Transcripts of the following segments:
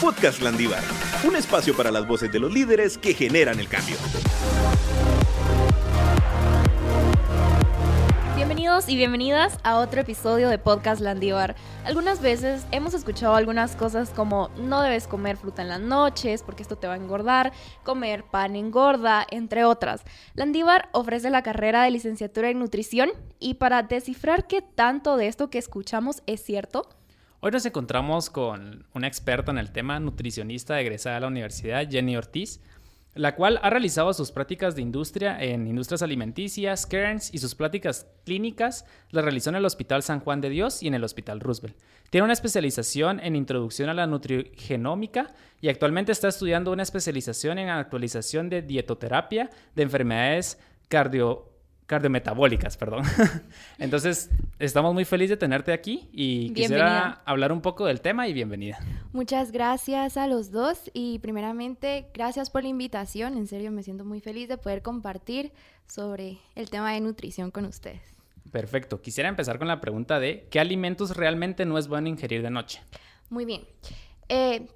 Podcast Landívar, un espacio para las voces de los líderes que generan el cambio. Bienvenidos y bienvenidas a otro episodio de Podcast Landívar. Algunas veces hemos escuchado algunas cosas como no debes comer fruta en las noches porque esto te va a engordar, comer pan engorda, entre otras. Landívar ofrece la carrera de licenciatura en nutrición y para descifrar qué tanto de esto que escuchamos es cierto, Hoy nos encontramos con una experta en el tema, nutricionista egresada de la universidad, Jenny Ortiz, la cual ha realizado sus prácticas de industria en industrias alimenticias, Cairns y sus prácticas clínicas las realizó en el Hospital San Juan de Dios y en el Hospital Roosevelt. Tiene una especialización en introducción a la nutrigenómica y actualmente está estudiando una especialización en actualización de dietoterapia de enfermedades cardio cardiometabólicas, perdón. Entonces, estamos muy felices de tenerte aquí y quisiera hablar un poco del tema y bienvenida. Muchas gracias a los dos y primeramente gracias por la invitación. En serio, me siento muy feliz de poder compartir sobre el tema de nutrición con ustedes. Perfecto. Quisiera empezar con la pregunta de ¿qué alimentos realmente no es bueno ingerir de noche? Muy bien. Eh,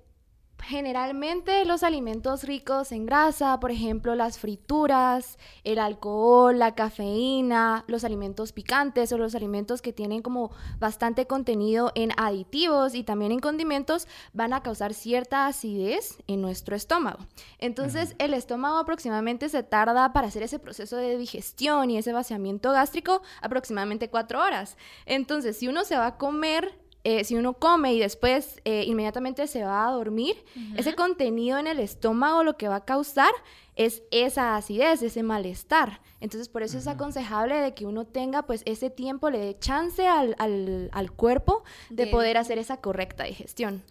Generalmente los alimentos ricos en grasa, por ejemplo las frituras, el alcohol, la cafeína, los alimentos picantes o los alimentos que tienen como bastante contenido en aditivos y también en condimentos, van a causar cierta acidez en nuestro estómago. Entonces el estómago aproximadamente se tarda para hacer ese proceso de digestión y ese vaciamiento gástrico aproximadamente cuatro horas. Entonces si uno se va a comer eh, si uno come y después eh, inmediatamente se va a dormir, ese contenido en el estómago lo que va a causar es esa acidez, ese malestar. Entonces, por eso es aconsejable de que uno tenga pues ese tiempo, le dé chance al, al, cuerpo de, poder hacer esa correcta digestión.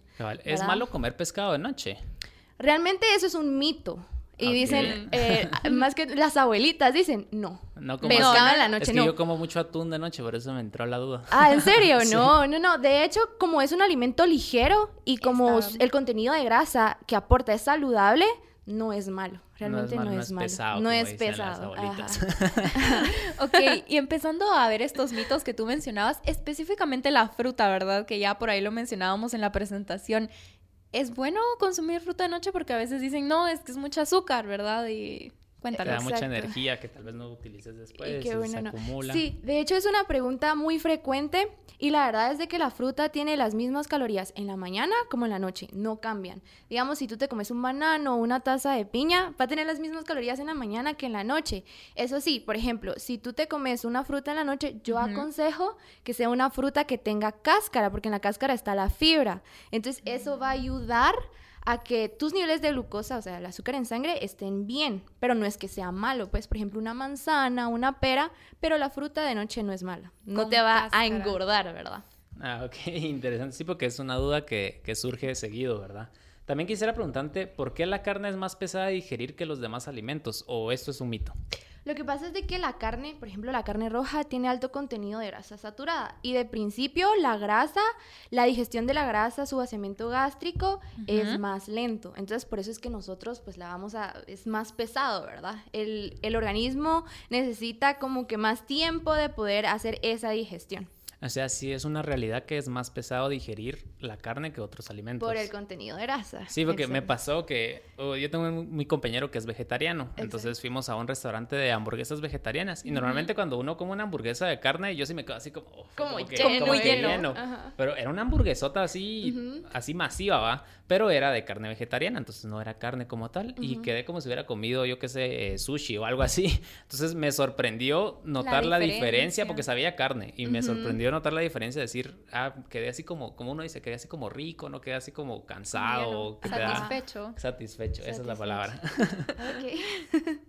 ¿Es malo comer pescado de noche? Realmente eso es un mito. Y dicen, eh, más que las abuelitas dicen, no. No como pescado en la noche, es que yo como mucho atún de noche, por eso me entró la duda. Ah, ¿en serio? No, no, no. De hecho, como es un alimento ligero y como el contenido de grasa que aporta es saludable, no es malo. Realmente no es, malo. No es pesado. No es pesado. ok, y empezando a ver estos mitos que tú mencionabas, específicamente la fruta, ¿verdad? Que ya por ahí lo mencionábamos en la presentación es bueno consumir fruta de noche porque a veces dicen, no, es que es mucho azúcar, ¿verdad? Y Te da mucha energía que tal vez no utilices después. Y se acumula. Sí, de hecho es una pregunta muy frecuente y la verdad es de que la fruta tiene las mismas calorías en la mañana como en la noche, no cambian. Digamos, si tú te comes un banano o una taza de piña, va a tener las mismas calorías en la mañana que en la noche. Eso sí, por ejemplo, si tú te comes una fruta en la noche, yo aconsejo que sea una fruta que tenga cáscara, porque en la cáscara está la fibra. Entonces, eso va a ayudar a que tus niveles de glucosa, o sea, el azúcar en sangre, estén bien, pero no es que sea malo, pues, por ejemplo, una manzana, una pera, pero la fruta de noche no es mala, no te va a engordar, ¿verdad? Ah, ok, interesante, sí, porque es una duda que, que surge seguido, ¿verdad? También quisiera preguntarte, ¿por qué la carne es más pesada de digerir que los demás alimentos? ¿O esto es un mito? Lo que pasa es de que la carne, por ejemplo, la carne roja tiene alto contenido de grasa saturada y de principio la grasa, la digestión de la grasa, su vaciamiento gástrico es más lento. Entonces, por eso es que nosotros pues la vamos a es más pesado, ¿verdad? El, el organismo necesita como que más tiempo de poder hacer esa digestión. O sea, sí es una realidad que es más pesado digerir la carne que otros alimentos. Por el contenido de grasa. Sí, porque me pasó que oh, yo tengo mi compañero que es vegetariano. Entonces fuimos a un restaurante de hamburguesas vegetarianas. Y normalmente cuando uno come una hamburguesa de carne, yo sí me quedo así como... Oh, como, lleno, Pero era una hamburguesota así, así masiva, ¿va? Pero era de carne vegetariana, entonces no era carne como tal. Y quedé como si hubiera comido, yo qué sé, eh, sushi o algo así. Entonces me sorprendió notar la diferencia, porque sabía carne. Y me sorprendió notar la diferencia, decir, ah, quedé así como, como uno dice, quedé así como rico, no quedé así como cansado. satisfecho. satisfecho, esa es la palabra.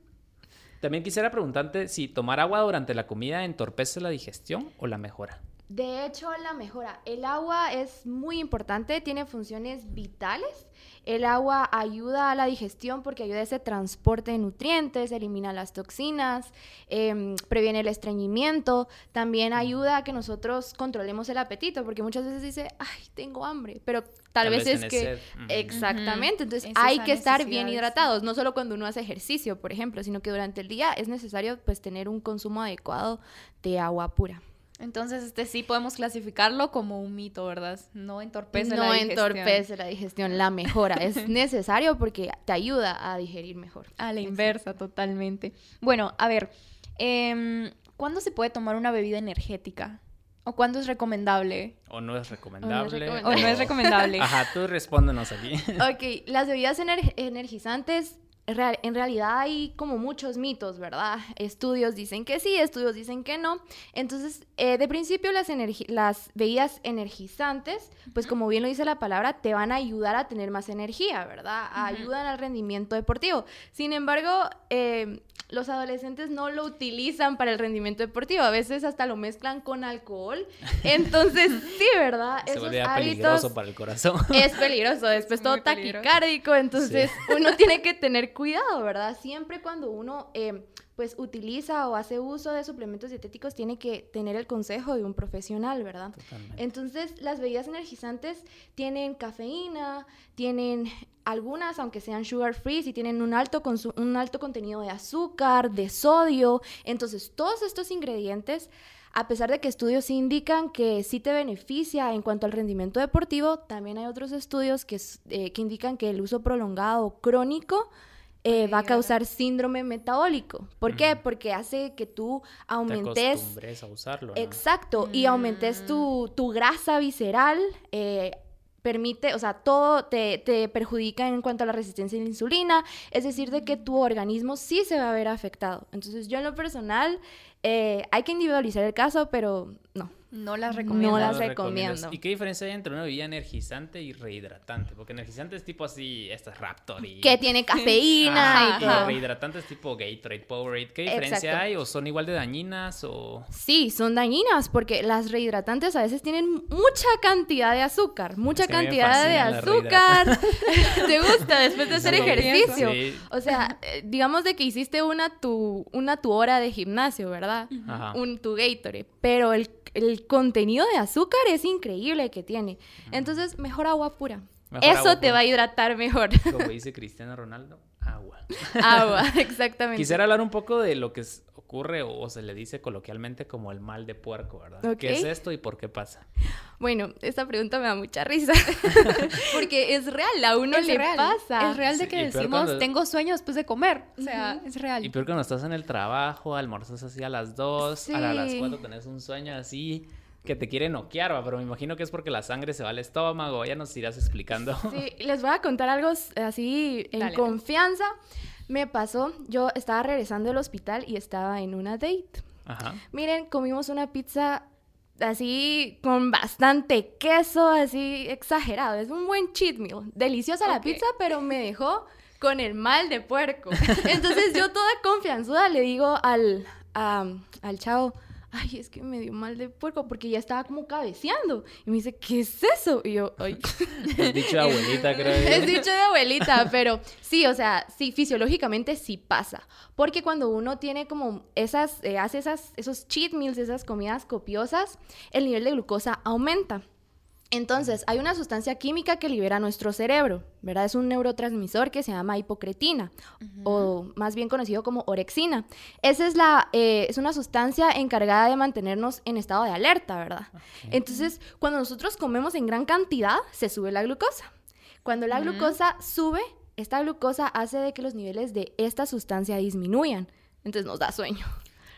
También quisiera preguntarte si tomar agua durante la comida entorpece la digestión o la mejora. De hecho, la mejora. El agua es muy importante, tiene funciones vitales. El agua ayuda a la digestión porque ayuda a ese transporte de nutrientes, elimina las toxinas, em, previene el estreñimiento, también ayuda a que nosotros controlemos el apetito, porque muchas veces dice, ay, tengo hambre, pero tal, vez, es que... Exactamente, entonces hay que estar bien hidratados, no solo cuando uno hace ejercicio, por ejemplo, sino que durante el día es necesario pues tener un consumo adecuado de agua pura. Entonces, este sí podemos clasificarlo como un mito, ¿verdad? No entorpece no la digestión. entorpece la digestión, la mejora. es necesario porque te ayuda a digerir mejor. A la inversa, totalmente. Bueno, a ver, em, ¿cuándo se puede tomar una bebida energética? ¿O cuándo es recomendable? O no es recomendable. O no es recomendable. Ajá, tú respóndenos aquí. Ok, las bebidas ener- energizantes, real- en realidad hay como muchos mitos, ¿verdad? Estudios dicen que sí, estudios dicen que no. Entonces, eh, de principio las, las bebidas energizantes, pues como bien lo dice la palabra, te van a ayudar a tener más energía, ¿verdad? Ayudan al rendimiento deportivo. Sin embargo, eh, los adolescentes no lo utilizan para el rendimiento deportivo, a veces hasta lo mezclan con alcohol. Entonces, sí, ¿verdad? Se Esos hábitos peligroso para el corazón. es peligroso, después Es todo taquicárdico, entonces uno tiene que tener cuidado, ¿verdad? Siempre cuando uno eh, pues utiliza o hace uso de suplementos dietéticos tiene que tener el consejo de un profesional, ¿verdad? Totalmente. Entonces las bebidas energizantes tienen cafeína, tienen algunas, aunque sean sugar free, si tienen un alto, un alto contenido de azúcar, de sodio, entonces todos estos ingredientes a pesar de que estudios sí indican que sí te beneficia en cuanto al rendimiento deportivo, también hay otros estudios que, eh, que indican que el uso prolongado o crónico eh, va a causar síndrome metabólico. ¿Por qué? Porque hace que tú Te aumentes... acostumbres a usarlo, ¿no? Exacto, y aumentes Mm. tu, tu grasa visceral, eh, permite, o sea, todo te, te perjudica en cuanto a la resistencia a la insulina, es decir, de que tu organismo sí se va a ver afectado. Entonces, yo en lo personal, eh, hay que individualizar el caso, pero no. No las No recomiendo. las lo recomiendas. recomiendo. ¿Y qué diferencia hay entre una bebida energizante y rehidratante? Porque energizante es tipo así, esta es Raptor y... Que tiene cafeína y y todo. rehidratante es tipo Gatorade, Powerade. ¿Qué diferencia Exacto. hay? ¿O son igual de dañinas o...? Sí, son dañinas porque las rehidratantes a veces tienen mucha cantidad de azúcar, mucha Es que cantidad de las azúcar. ¿Te gusta después de hacer ejercicio? Sí. O sea, eh, digamos de que hiciste una tu, una tu hora de gimnasio, ¿verdad? Ajá. Un tu Gatorade, pero el, el contenido de azúcar es increíble que tiene. Entonces, mejor agua pura. Mejor Eso agua te pura. va a hidratar mejor. Como dice Cristiano Ronaldo, agua. agua, exactamente. Quisiera hablar un poco de lo que s- ocurre o, se le dice coloquialmente como el mal de puerco, ¿verdad? ¿Qué es esto y por qué pasa? Bueno, esta pregunta me da mucha risa. Porque es real, a uno Es le real. pasa. Es real de Sí, que decimos, cuando- tengo sueño después de comer. O sea, es real. Y peor cuando estás en el trabajo, almorzas así a las 2, a las Sí. 4 tenés un sueño así que te quiere noquear, ¿va? pero me imagino que es porque la sangre se va al estómago, ya nos irás explicando. Sí, les voy a contar algo así en Dale. confianza. Me pasó, yo estaba regresando del hospital y estaba en una date. Ajá. Miren, comimos una pizza así con bastante queso, así exagerado. Es un buen cheat meal. Deliciosa la pizza, pero me dejó con el mal de puerco. Entonces yo toda confianzuda le digo al, al chavo, ay, es que me dio mal de puerco porque ya estaba como cabeceando. Y me dice, ¿qué es eso? Y yo, ay. Es dicho de abuelita, creo. Es dicho de abuelita, pero sí, o sea, sí, fisiológicamente sí pasa. Porque cuando uno tiene como esas, eh, hace esas, esos cheat meals, esas comidas copiosas, el nivel de glucosa aumenta. Entonces, hay una sustancia química que libera nuestro cerebro, ¿verdad? Es un neurotransmisor que se llama hipocretina, o más bien conocido como orexina. Esa es, la, eh, es una sustancia encargada de mantenernos en estado de alerta, ¿verdad? Entonces, cuando nosotros comemos en gran cantidad, se sube la glucosa. Cuando la glucosa sube, esta glucosa hace de que los niveles de esta sustancia disminuyan. Entonces nos da sueño.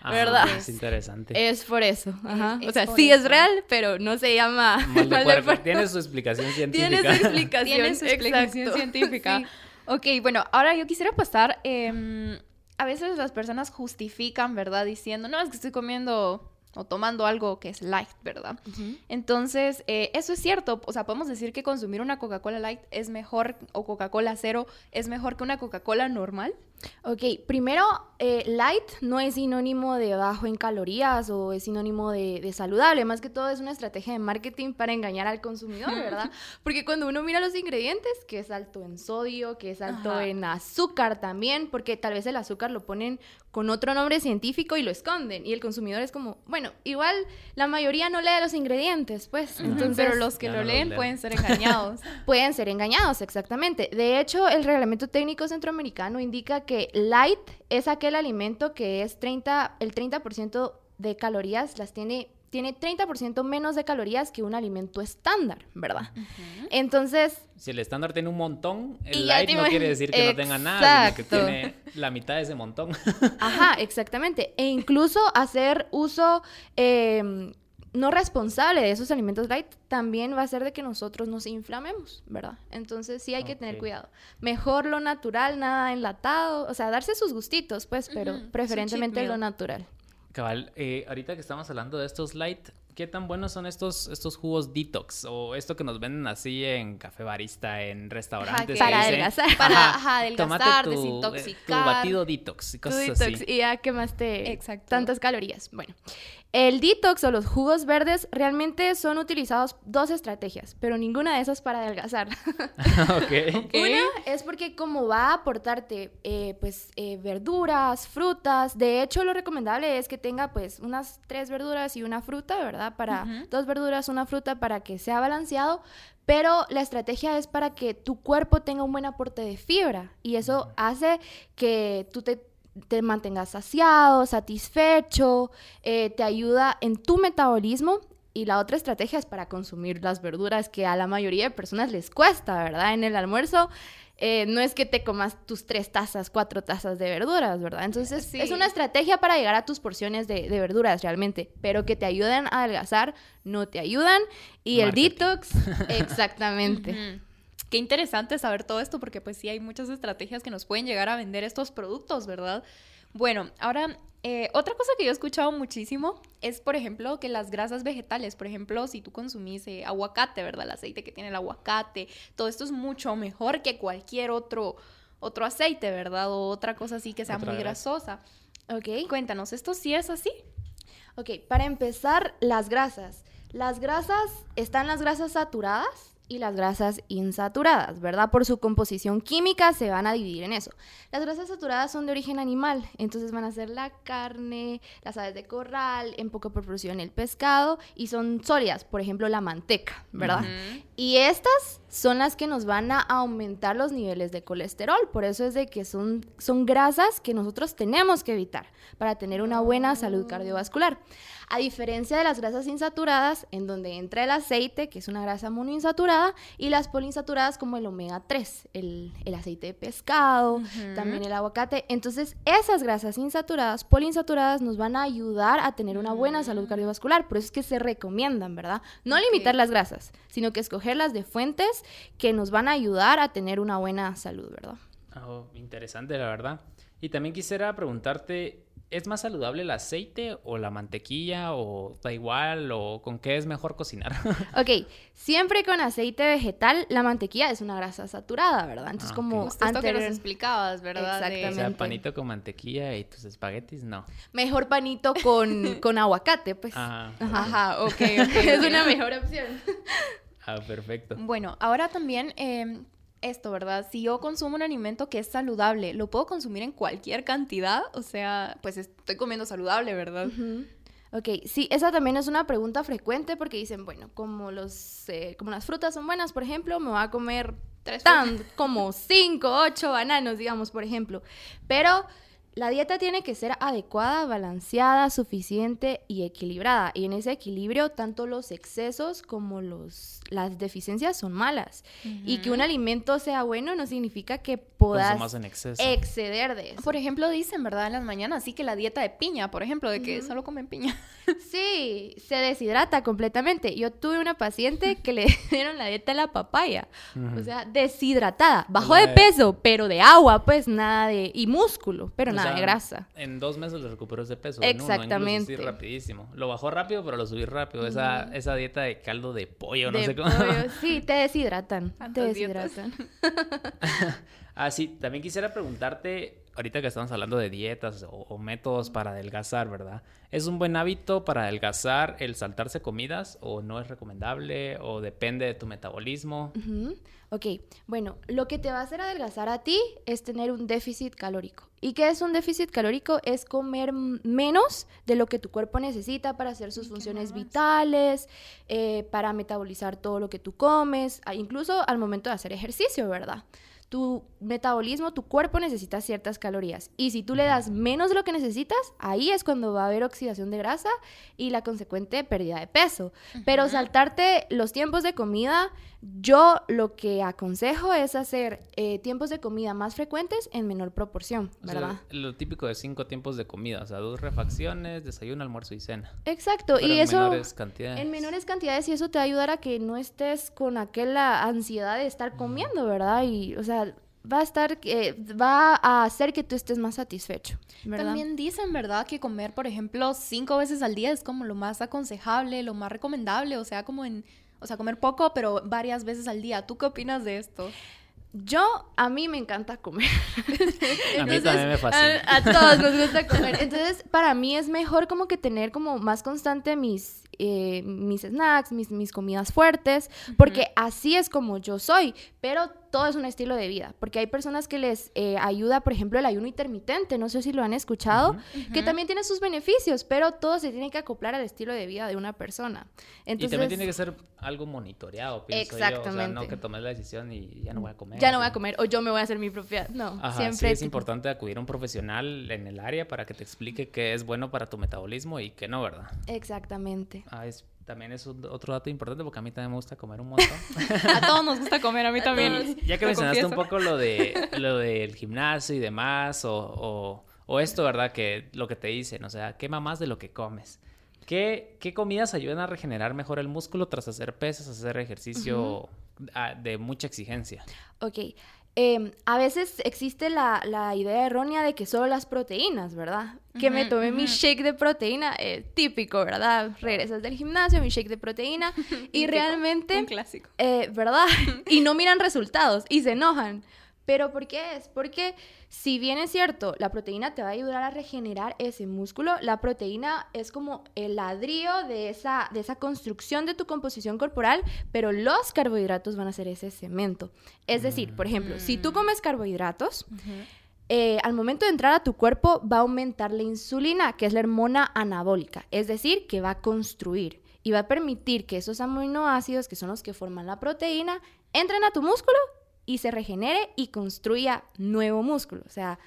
Ah, ¿verdad? Es interesante. Es por eso. Ajá. es o sea, sí es real, pero no se llama Mal de mal de puerco. puerco. Tiene su explicación científica. Tiene su explicación. Tiene su explicación exacto. científica. Sí. Ok, bueno, ahora yo quisiera pasar. em, a veces las personas justifican, ¿verdad? Diciendo, no, es que estoy comiendo o tomando algo que es light, ¿verdad? Entonces, eh, eso es cierto. O sea, podemos decir que consumir una Coca-Cola light es mejor, o Coca-Cola cero, es mejor que una Coca-Cola normal. Ok, primero, eh, light no es sinónimo de bajo en calorías o es sinónimo de, de saludable. Más que todo es una estrategia de marketing para engañar al consumidor, ¿verdad? Porque cuando uno mira los ingredientes, que es alto en sodio, que es alto Ajá. en azúcar también, porque tal vez el azúcar lo ponen con otro nombre científico y lo esconden. Y el consumidor es como, bueno, igual la mayoría no lee los ingredientes, pues. Entonces, Pero los que lo no leen leo. pueden ser engañados. pueden ser engañados, exactamente. De hecho, el reglamento técnico centroamericano indica que light es aquel alimento que es 30, el 30% de calorías las tiene tiene 30% menos de calorías que un alimento estándar, ¿verdad? Entonces, Si el estándar tiene un montón, el light no quiere decir que no tenga nada, sino que tiene la mitad de ese montón. Ajá, exactamente. E incluso hacer uso eh, no responsable de esos alimentos light también va a hacer de que nosotros nos inflamemos, ¿verdad? Entonces sí hay que tener cuidado. Mejor lo natural, nada enlatado, o sea, darse sus gustitos, pues, pero preferentemente lo natural. Cabal, eh, ahorita que estamos hablando de estos light, ¿qué tan buenos son estos, estos jugos detox? O esto que nos venden así en café barista, en restaurantes. que para adelgazar. Para, Ajá, adelgazar, tu, eh, desintoxicar. Tu batido detox y Tu cosas detox, así. y ya quemaste Exacto. tantas calorías. Bueno, el detox o los jugos verdes realmente son utilizados dos estrategias, pero ninguna de esas para adelgazar. ok. Una es porque como va a aportarte eh, pues eh, verduras, frutas, de hecho lo recomendable es que tenga pues unas tres verduras y una fruta, ¿verdad? Para dos verduras, una fruta para que sea balanceado, pero la estrategia es para que tu cuerpo tenga un buen aporte de fibra y eso hace que tú te te mantengas saciado, satisfecho, eh, te ayuda en tu metabolismo. Y la otra estrategia es para consumir las verduras que a la mayoría de personas les cuesta, ¿verdad? En el almuerzo eh, no es que te comas tus tres tazas, cuatro tazas de verduras, ¿verdad? Entonces Sí. es una estrategia para llegar a tus porciones de, de verduras realmente, pero que te ayuden a adelgazar, no te ayudan. Y el detox, exactamente. Qué interesante saber todo esto porque pues sí hay muchas estrategias que nos pueden llegar a vender estos productos, ¿verdad? Bueno, ahora eh, otra cosa que yo he escuchado muchísimo es, por ejemplo, que las grasas vegetales, por ejemplo, si tú consumís eh, aguacate, ¿verdad? El aceite que tiene el aguacate, todo esto es mucho mejor que cualquier otro, otro aceite, ¿verdad? O otra cosa así que sea Otra muy grasosa. ¿Ok? Cuéntanos, ¿esto sí es así? Ok, para empezar, las grasas. Las grasas, están las grasas saturadas y las grasas insaturadas, ¿verdad? Por su composición química se van a dividir en eso. Las grasas saturadas son de origen animal, entonces van a ser la carne, las aves de corral, en poca proporción el pescado y son sólidas, por ejemplo la manteca, ¿verdad? Y estas son las que nos van a aumentar los niveles de colesterol. Por eso es de que son, son grasas que nosotros tenemos que evitar para tener una buena salud cardiovascular. A diferencia de las grasas insaturadas, en donde entra el aceite, que es una grasa monoinsaturada, y las poliinsaturadas como el omega 3, el, el aceite de pescado, también el aguacate. Entonces, esas grasas insaturadas, poliinsaturadas, nos van a ayudar a tener una buena salud cardiovascular. Por eso es que se recomiendan, ¿verdad? No limitar las grasas, sino que escogerlas de fuentes que nos van a ayudar a tener una buena salud, ¿verdad? Oh, interesante, la verdad. Y también quisiera preguntarte, ¿es más saludable el aceite o la mantequilla o da igual o con qué es mejor cocinar? Ok, siempre con aceite vegetal, la mantequilla es una grasa saturada, ¿verdad? Entonces, Ah, como esto que nos explicabas, ¿verdad? De- o sea, Exactamente. panito con mantequilla y tus espaguetis, no. mejor panito con, con aguacate, pues. Ah, Ajá. Ajá, ok, ok. es una mejor opción. Ah, perfecto. Bueno, ahora también eh, esto, ¿verdad? Si yo consumo un alimento que es saludable, ¿lo puedo consumir en cualquier cantidad? O sea, pues estoy comiendo saludable, ¿verdad? Ujú. Ok, sí, esa también es una pregunta frecuente porque dicen, bueno, como, los, eh, como las frutas son buenas, por ejemplo, me voy a comer Tres tan, como cinco, ocho bananos, digamos, por ejemplo. Pero la dieta tiene que ser adecuada, balanceada, suficiente y equilibrada. Y en ese equilibrio, tanto los excesos como los, las deficiencias son malas. Y que un alimento sea bueno no significa que puedas Consumas en exceso. exceder de eso. Por ejemplo, dicen, ¿verdad? En las mañanas, sí que la dieta de piña, por ejemplo, de que solo comen piña. Sí, se deshidrata completamente. Yo tuve una paciente que le dieron la dieta de la papaya. Ujú. O sea, deshidratada. Bajó de peso, pero de agua, pues nada de... Y músculo, pero O nada sea, de grasa. En dos meses le recuperó ese peso. en uno, incluso Exactamente. sí, rapidísimo. Lo bajó rápido, pero lo subí rápido. Esa, esa dieta de caldo de pollo, no sé cómo. pollo. Sí, te deshidratan. Te deshidratan. Ah, sí, también quisiera preguntarte, ahorita que estamos hablando de dietas o, o métodos para adelgazar, ¿verdad? ¿Es un buen hábito para adelgazar el saltarse comidas o no es recomendable o depende de tu metabolismo? Ujú. Ok, bueno, lo que te va a hacer adelgazar a ti es tener un déficit calórico. ¿Y qué es un déficit calórico? Es comer menos de lo que tu cuerpo necesita para hacer sus funciones vitales, eh, para metabolizar todo lo que tú comes, incluso al momento de hacer ejercicio, ¿verdad? Tu metabolismo, tu cuerpo necesita ciertas calorías. Y si tú le das menos de lo que necesitas, ahí es cuando va a haber oxidación de grasa y la consecuente pérdida de peso. Pero saltarte los tiempos de comida, yo lo que aconsejo es hacer eh, tiempos de comida más frecuentes en menor proporción, O sea, ¿verdad? lo típico de cinco tiempos de comida, o sea, dos refacciones, desayuno, almuerzo y cena. Exacto, Pero y en eso menores cantidades. en menores cantidades y eso te va a ayudar a que no estés con aquella ansiedad de estar comiendo, ¿verdad? Y, o sea, va a estar, eh, va a hacer que tú estés más satisfecho, ¿verdad? También dicen, ¿verdad? Que comer, por ejemplo, cinco veces al día es como lo más aconsejable, lo más recomendable, o sea, como en, o sea, comer poco, pero varias veces al día. ¿Tú qué opinas de esto? Yo, a mí me encanta comer. A mí también me fascina. A, a todos nos gusta comer. Entonces, para mí es mejor como que tener como más constante mis, eh, mis snacks, mis, mis comidas fuertes, porque así es como yo soy. Pero todo es un estilo de vida, porque hay personas que les eh, ayuda, por ejemplo, el ayuno intermitente, no sé si lo han escuchado, que también tiene sus beneficios, pero todo se tiene que acoplar al estilo de vida de una persona. y Entonces, también tiene que ser algo monitoreado, pienso yo. O sea, no Exactamente. que tomes la decisión y ya no voy a comer. ya no voy a comer o yo me voy a hacer mi propia... No, Ajá, siempre... sí es importante acudir a un profesional en el área para que te explique qué es bueno para tu metabolismo y qué no, ¿verdad? Exactamente. Ah, es, también es un- otro dato importante porque a mí también me gusta comer un montón. A todos nos gusta comer, a mí también. ya que mencionaste un poco lo de lo del gimnasio y demás, o, o, o esto, ¿verdad? Que lo que te dicen, o sea, quema más de lo que comes. ¿Qué, ¿Qué comidas ayudan a regenerar mejor el músculo tras hacer pesas, hacer ejercicio de mucha exigencia? Ok. Em, a veces existe la, la idea errónea de que solo las proteínas, ¿verdad? Que me tomé mi shake de proteína, eh, típico, ¿verdad? Regresas del gimnasio, mi shake de proteína, y realmente, Un clásico. eh, ¿verdad? y no miran resultados y se enojan. ¿Pero por qué es? Porque si bien es cierto, la proteína te va a ayudar a regenerar ese músculo, la proteína es como el ladrillo de esa, de esa construcción de tu composición corporal, pero los carbohidratos van a ser ese cemento. Es decir, por ejemplo, si tú comes carbohidratos, eh, al momento de entrar a tu cuerpo va a aumentar la insulina, que es la hormona anabólica, es decir, que va a construir y va a permitir que esos aminoácidos, que son los que forman la proteína, entren a tu músculo y se regenere y construya nuevo músculo. O sea,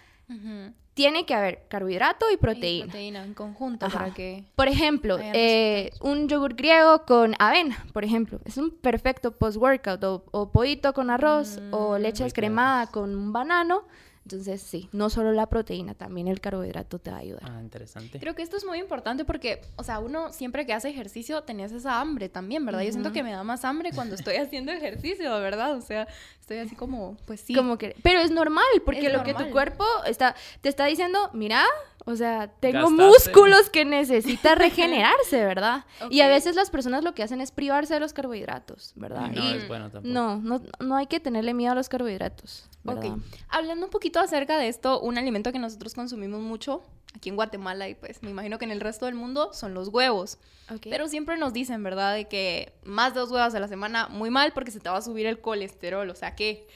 tiene que haber carbohidrato y Y proteína. proteína en conjunto Ajá. para que... Por ejemplo, eh, un yogur griego con avena, por ejemplo, es un perfecto post-workout, o, o pollito con arroz, o Mm, leche descremada con un banano. Entonces, sí, no solo la proteína, también el carbohidrato te va a ayudar. Ah, interesante. Creo que esto es muy importante porque, o sea, uno siempre que hace ejercicio tenías esa hambre también, ¿verdad? Yo siento que me da más hambre cuando estoy haciendo ejercicio, ¿verdad? O sea, estoy así como, pues sí. Como que, pero es normal, porque Es lo que tu cuerpo está, te está diciendo, mira, o sea, tengo Gastaste. músculos que necesita regenerarse, ¿verdad? Y a veces las personas lo que hacen es privarse de los carbohidratos, ¿verdad? Y no Y es bueno tampoco. no, no, no hay que tenerle miedo a los carbohidratos, ¿verdad? Ok. Hablando un poquito acerca de esto, un alimento que nosotros consumimos mucho aquí en Guatemala y pues me imagino que en el resto del mundo son los huevos. Pero siempre nos dicen, ¿verdad? De que más de dos huevos a la semana, muy mal porque se te va a subir el colesterol. O sea, ¿qué,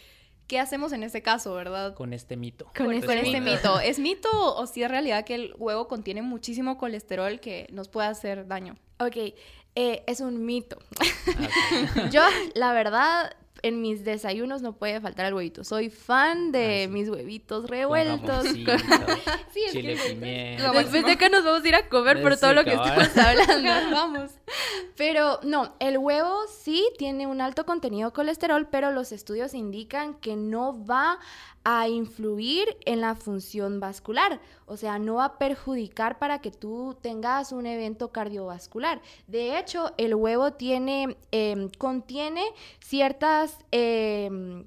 qué hacemos en ese caso, verdad? Con este mito. Con Con, este con este mito. ¿Es mito o si es realidad que el huevo contiene muchísimo colesterol que nos puede hacer daño? Ok, eh, es un mito. Ah. Yo, la verdad, en mis desayunos no puede faltar el huevito. Soy fan de Ah, sí. mis huevitos revueltos. Sí, es chile que- pimienta. Después de que nos vamos a ir a comer por todo lo que estamos hablando. Vamos. Pero no, el huevo sí tiene un alto contenido de colesterol, pero los estudios indican que no va a influir en la función vascular. O sea, no va a perjudicar para que tú tengas un evento cardiovascular. De hecho, el huevo tiene, em, contiene ciertas... em,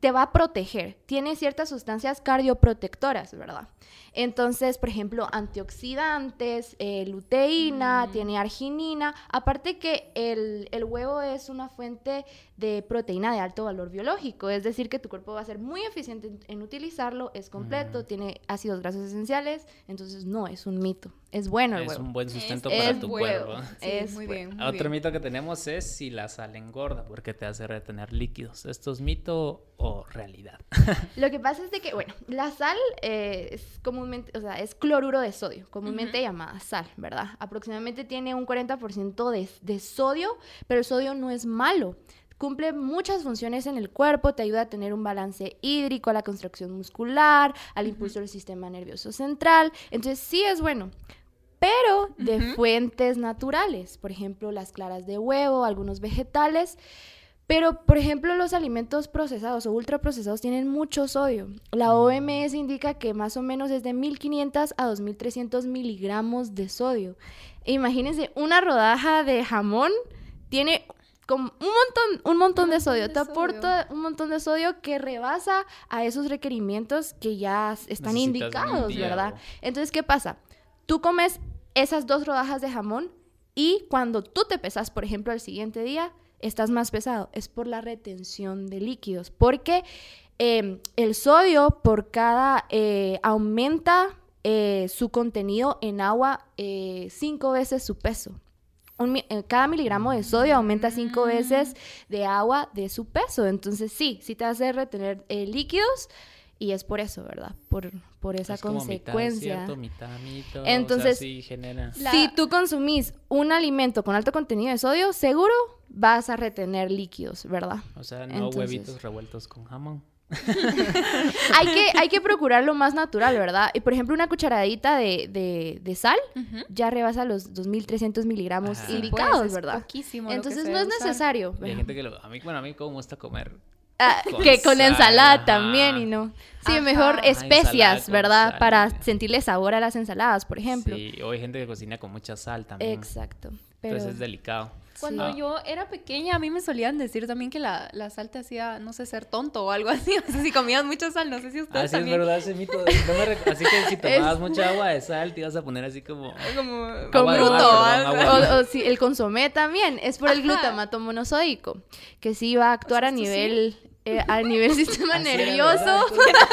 te va a proteger. Tiene ciertas sustancias cardioprotectoras, ¿verdad? Entonces, por ejemplo, antioxidantes, eh, luteína, Mm. tiene arginina. Aparte que el, el huevo es una fuente de proteína de alto valor biológico, es decir, que tu cuerpo va a ser muy eficiente en, en utilizarlo, es completo, Mm. tiene ácidos grasos esenciales, entonces no, es un mito. Es bueno el Es huevo. un buen sustento Es para tu cuerpo. Sí, Es muy bueno. bien. muy Otro bien. mito que tenemos es si la sal engorda porque te hace retener líquidos. ¿Esto es mito o realidad? Lo que pasa es de que, bueno, la sal eh, es comúnmente, o sea, es cloruro de sodio, comúnmente llamada sal, ¿verdad? Aproximadamente tiene un 40% de, de sodio, pero el sodio no es malo. cumple muchas funciones en el cuerpo, te ayuda a tener un balance hídrico, a la construcción muscular, al impulso del sistema nervioso central. Entonces sí es bueno pero de fuentes naturales, por ejemplo, las claras de huevo, algunos vegetales. Pero, por ejemplo, los alimentos procesados o ultraprocesados tienen mucho sodio. La mm. OMS indica que más o menos es de 1500 a 2300 miligramos de sodio. E imagínense, una rodaja de jamón tiene como un montón, un montón de sodio. Te aporta un montón de sodio que rebasa a esos requerimientos que ya están indicados, ¿verdad? Entonces, ¿qué pasa? Tú comes esas dos rodajas de jamón y cuando tú te pesas, por ejemplo, al siguiente día, estás más pesado. Es por la retención de líquidos. Porque em, el sodio por cada eh, aumenta eh, su contenido en agua eh, cinco veces su peso. cada miligramo de sodio aumenta cinco mm. veces de agua de su peso. Entonces sí, sí te hace retener líquidos y es por eso, ¿verdad? Por, por esa consecuencia. Entonces, si tú consumís un alimento con alto contenido de sodio, seguro vas a retener líquidos, ¿verdad? O sea, no huevitos revueltos con jamón. hay, que, hay que procurar lo más natural, ¿verdad? Y por ejemplo, una cucharadita de, de, sal ya rebasa los 2.300 miligramos indicados, pues, ¿verdad? Entonces no es necesario. hay gente que lo, a mí, bueno, a mí como gusta comer Ah, que con ensalada también y no. Sí, mejor especias, ¿verdad? Para sentirle sabor a las ensaladas, por ejemplo. Sí, o hay gente que cocina con mucha sal también. Exacto. Entonces es delicado. Cuando ah. yo era pequeña, a mí me solían decir también que la, la, sal te hacía, no sé, ser tonto o algo así. O sea, si comías mucha sal, no sé si ustedes así ah, también. es verdad ese mito. Así que si tomabas mucha agua de sal, te ibas a poner así como... Como... Como o, si el consomé también. Es por el glutamato monosódico, que sí va a actuar a nivel eh, a nivel sistema nervioso.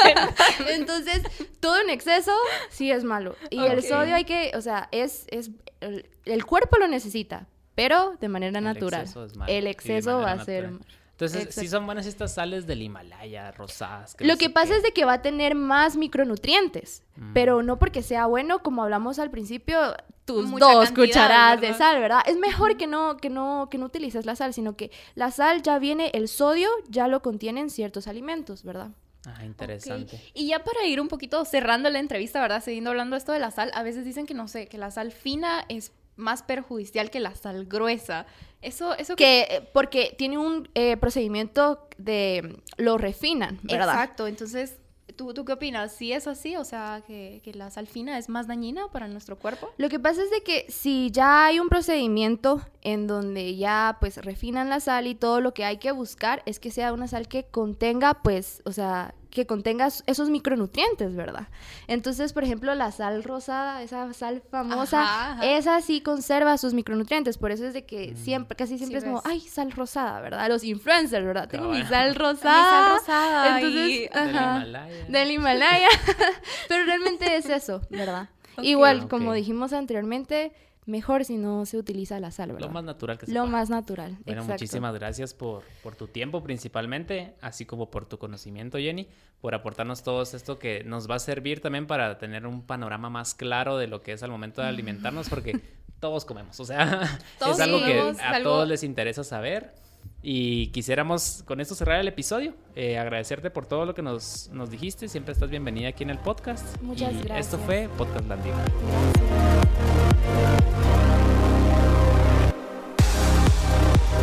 Entonces, todo en exceso sí es malo. Y el sodio hay que, o sea, es, es el, cuerpo lo necesita, pero de manera natural. El exceso va a ser... Entonces, sí son buenas estas sales del Himalaya, rosadas. Lo que pasa es de que va a tener más micronutrientes, mm. pero no porque sea bueno, como hablamos al principio, tus dos cucharadas de sal, ¿verdad? Es mejor que no, que no, que no utilices la sal, sino que la sal ya viene, el sodio ya lo contienen ciertos alimentos, ¿verdad? Ah, interesante. Y ya para ir un poquito cerrando la entrevista, ¿verdad? Siguiendo hablando esto de la sal, a veces dicen que no sé, que la sal fina es más perjudicial que la sal gruesa. Eso, eso que... Eh, porque tiene un eh, procedimiento de... lo refinan, ¿verdad? Exacto, entonces... ¿Tú, ¿Tú qué opinas? ¿Sí es así? O sea, que, que, la sal fina es más dañina para nuestro cuerpo. Lo que pasa es de que si ya hay un procedimiento en donde ya pues refinan la sal y todo lo que hay que buscar es que sea una sal que contenga pues, o sea, que contenga esos micronutrientes, ¿verdad? Entonces, por ejemplo, la sal rosada, esa sal famosa, esa sí conserva sus micronutrientes, por eso es de que mm. siempre, casi siempre es como, ay, sal rosada, ¿verdad? Los influencers, ¿verdad? Tengo mi sal rosada. mi sal rosada. Entonces, del Himalaya. Del Himalaya. Pero realmente es eso, ¿verdad? Igual, como dijimos anteriormente, mejor si no se utiliza la sal, ¿verdad? Lo más natural que se Lo más natural, Bueno, muchísimas gracias por, por tu tiempo principalmente, así como por tu conocimiento, Jenny, por aportarnos todo esto que nos va a servir también para tener un panorama más claro de lo que es al momento de alimentarnos, porque todos comemos, o sea, es algo que a todos les interesa saber. Y quisiéramos con esto cerrar el episodio. Eh, agradecerte por todo lo que nos, nos, dijiste. Siempre estás bienvenida aquí en el podcast. Muchas gracias. Esto fue Podcast Landing.